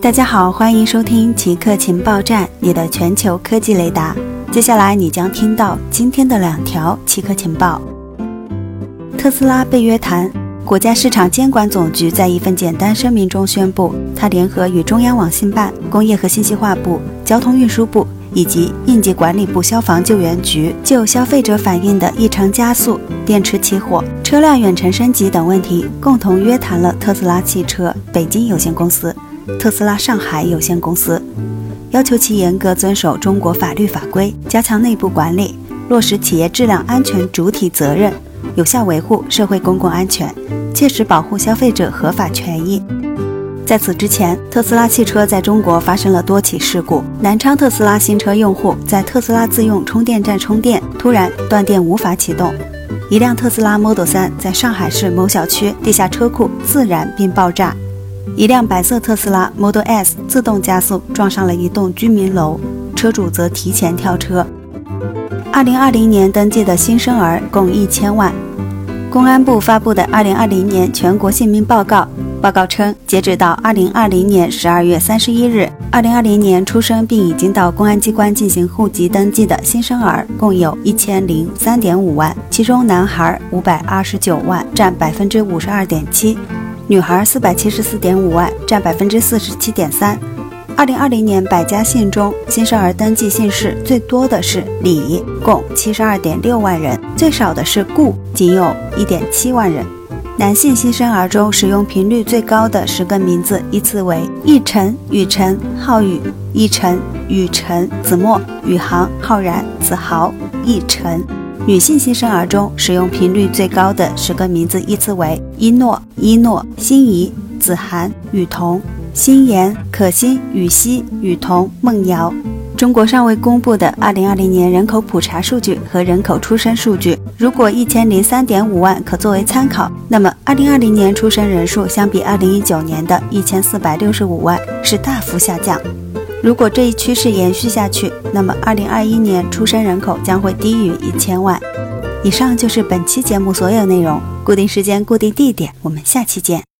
大家好，欢迎收听极客情报站，你的全球科技雷达。接下来你将听到今天的两条极客情报：特斯拉被约谈，国家市场监管总局在一份简单声明中宣布，它联合与中央网信办、工业和信息化部、交通运输部以及应急管理部消防救援局，就消费者反映的异常加速、电池起火、车辆远程升级等问题，共同约谈了特斯拉汽车北京有限公司。特斯拉上海有限公司要求其严格遵守中国法律法规，加强内部管理，落实企业质量安全主体责任，有效维护社会公共安全，切实保护消费者合法权益。在此之前，特斯拉汽车在中国发生了多起事故。南昌特斯拉新车用户在特斯拉自用充电站充电，突然断电无法启动；一辆特斯拉 Model 3在上海市某小区地下车库自燃并爆炸。一辆白色特斯拉 Model S 自动加速撞上了一栋居民楼，车主则提前跳车。二零二零年登记的新生儿共一千万。公安部发布的二零二零年全国姓名报告报告称，截止到二零二零年十二月三十一日，二零二零年出生并已经到公安机关进行户籍登记的新生儿共有一千零三点五万，其中男孩五百二十九万，占百分之五十二点七。女孩四百七十四点五万，占百分之四十七点三。二零二零年百家姓中，新生儿登记姓氏最多的是李，共七十二点六万人；最少的是顾，仅有一点七万人。男性新生儿中，使用频率最高的十个名字依次为奕晨、雨晨、浩宇、奕晨、雨晨、子墨、宇航、浩然、子豪、奕晨。女性新生儿中，使用频率最高的十个名字依次为一诺、一诺、心怡、子涵、雨桐、心妍、可心、雨熙、雨桐、梦瑶。中国尚未公布的2020年人口普查数据和人口出生数据，如果一千零三点五万可作为参考，那么2020年出生人数相比2019年的一千四百六十五万是大幅下降。如果这一趋势延续下去，那么二零二一年出生人口将会低于一千万。以上就是本期节目所有内容，固定时间、固定地点，我们下期见。